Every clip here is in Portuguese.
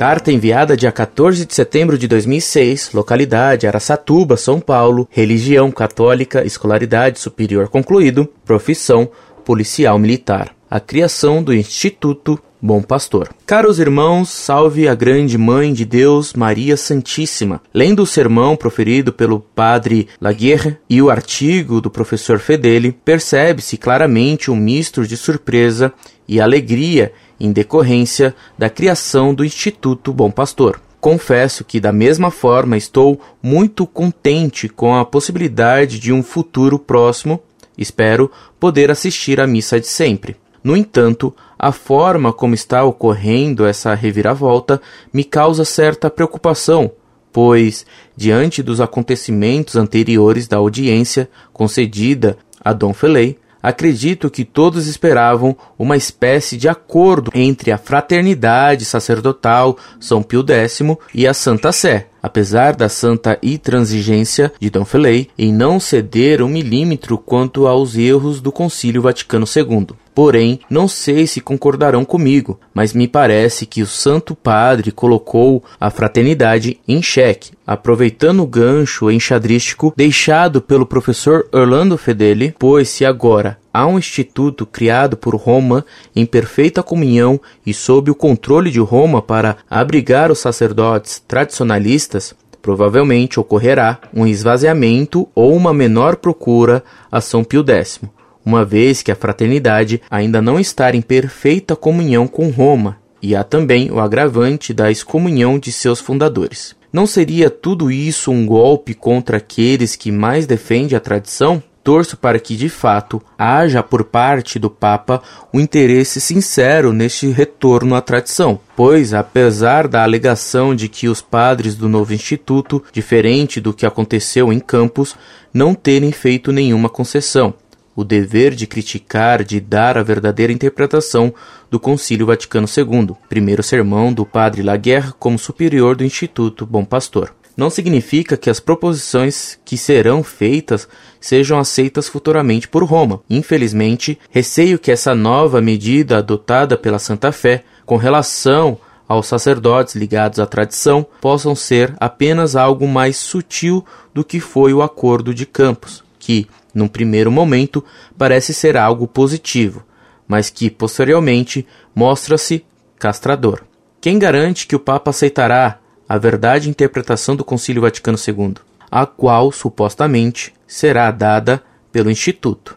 Carta enviada dia 14 de setembro de 2006, localidade Araçatuba, São Paulo, religião católica, escolaridade superior concluído, profissão policial militar. A criação do Instituto Bom Pastor. Caros irmãos, salve a grande Mãe de Deus, Maria Santíssima. Lendo o sermão proferido pelo padre Laguerre e o artigo do professor Fedeli, percebe-se claramente um misto de surpresa e alegria em decorrência da criação do Instituto Bom Pastor. Confesso que, da mesma forma, estou muito contente com a possibilidade de um futuro próximo, espero, poder assistir à missa de sempre. No entanto, a forma como está ocorrendo essa reviravolta me causa certa preocupação, pois, diante dos acontecimentos anteriores da audiência concedida a Dom Felei, acredito que todos esperavam uma espécie de acordo entre a fraternidade sacerdotal São Pio X e a Santa Sé, apesar da santa intransigência de Dom Felei em não ceder um milímetro quanto aos erros do Concílio Vaticano II. Porém, não sei se concordarão comigo, mas me parece que o Santo Padre colocou a fraternidade em xeque, aproveitando o gancho enxadrístico deixado pelo professor Orlando Fedeli, pois se agora há um instituto criado por Roma em perfeita comunhão e sob o controle de Roma para abrigar os sacerdotes tradicionalistas, provavelmente ocorrerá um esvaziamento ou uma menor procura a São Pio X uma vez que a fraternidade ainda não está em perfeita comunhão com Roma, e há também o agravante da excomunhão de seus fundadores. Não seria tudo isso um golpe contra aqueles que mais defendem a tradição? Torço para que, de fato, haja por parte do Papa um interesse sincero neste retorno à tradição, pois, apesar da alegação de que os padres do novo instituto, diferente do que aconteceu em Campos, não terem feito nenhuma concessão, o dever de criticar, de dar a verdadeira interpretação do Concílio Vaticano II, primeiro sermão do padre Laguerre como superior do Instituto Bom Pastor. Não significa que as proposições que serão feitas sejam aceitas futuramente por Roma. Infelizmente, receio que essa nova medida adotada pela Santa Fé com relação aos sacerdotes ligados à tradição possam ser apenas algo mais sutil do que foi o Acordo de Campos, que, num primeiro momento, parece ser algo positivo, mas que, posteriormente, mostra-se castrador. Quem garante que o Papa aceitará a verdade interpretação do Concílio Vaticano II, a qual, supostamente, será dada pelo Instituto?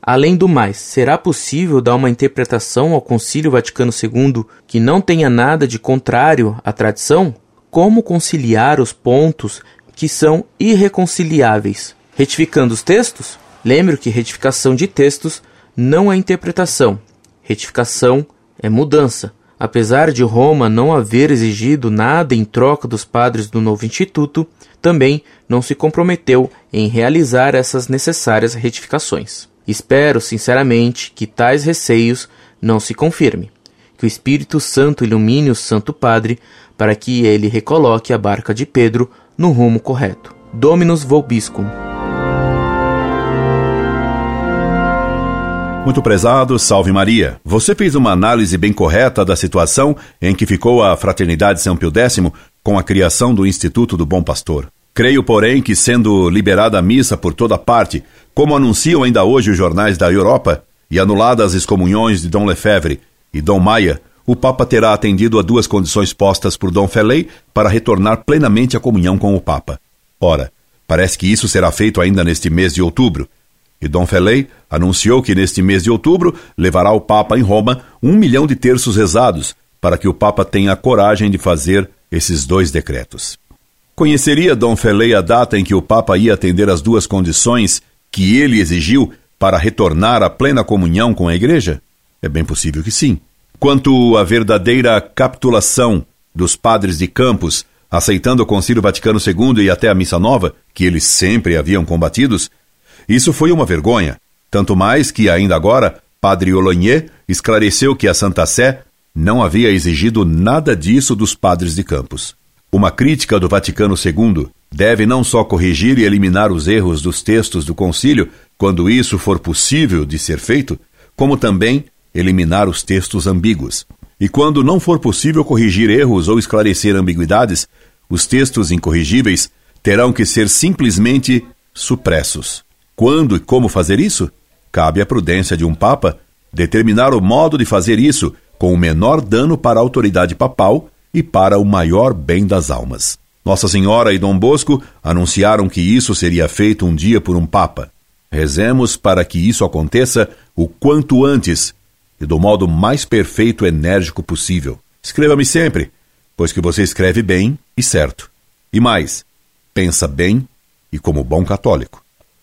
Além do mais, será possível dar uma interpretação ao Concílio Vaticano II que não tenha nada de contrário à tradição? Como conciliar os pontos que são irreconciliáveis? Retificando os textos? Lembre que retificação de textos não é interpretação. Retificação é mudança. Apesar de Roma não haver exigido nada em troca dos padres do novo instituto, também não se comprometeu em realizar essas necessárias retificações. Espero sinceramente que tais receios não se confirmem. Que o Espírito Santo ilumine o Santo Padre para que ele recoloque a barca de Pedro no rumo correto. Dominus Vobiscum. Muito prezado, salve Maria. Você fez uma análise bem correta da situação em que ficou a Fraternidade São Pio X com a criação do Instituto do Bom Pastor. Creio, porém, que sendo liberada a missa por toda parte, como anunciam ainda hoje os jornais da Europa, e anuladas as excomunhões de Dom Lefebvre e Dom Maia, o Papa terá atendido a duas condições postas por Dom Felei para retornar plenamente à comunhão com o Papa. Ora, parece que isso será feito ainda neste mês de outubro, e Dom Felei anunciou que neste mês de outubro levará ao Papa em Roma um milhão de terços rezados para que o Papa tenha a coragem de fazer esses dois decretos. Conheceria Dom Felei a data em que o Papa ia atender as duas condições que ele exigiu para retornar à plena comunhão com a Igreja? É bem possível que sim. Quanto à verdadeira capitulação dos padres de Campos, aceitando o Concílio Vaticano II e até a Missa Nova, que eles sempre haviam combatidos, isso foi uma vergonha, tanto mais que ainda agora Padre Olonier esclareceu que a Santa Sé não havia exigido nada disso dos padres de Campos. Uma crítica do Vaticano II deve não só corrigir e eliminar os erros dos textos do concílio, quando isso for possível de ser feito, como também eliminar os textos ambíguos. E quando não for possível corrigir erros ou esclarecer ambiguidades, os textos incorrigíveis terão que ser simplesmente supressos. Quando e como fazer isso? Cabe à prudência de um Papa determinar o modo de fazer isso com o menor dano para a autoridade papal e para o maior bem das almas. Nossa Senhora e Dom Bosco anunciaram que isso seria feito um dia por um Papa. Rezemos para que isso aconteça o quanto antes e do modo mais perfeito e enérgico possível. Escreva-me sempre, pois que você escreve bem e certo. E mais, pensa bem e como bom católico.